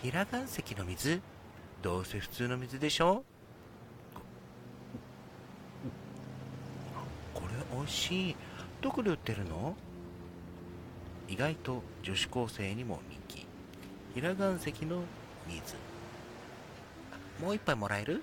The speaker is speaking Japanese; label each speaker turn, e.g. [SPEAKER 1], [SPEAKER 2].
[SPEAKER 1] 平岩石の水？どうせ普通の水でしょ？これ美味しい。どこで売ってるの？意外と女子高生にも人気。平岩石の水。もう一杯もらえる？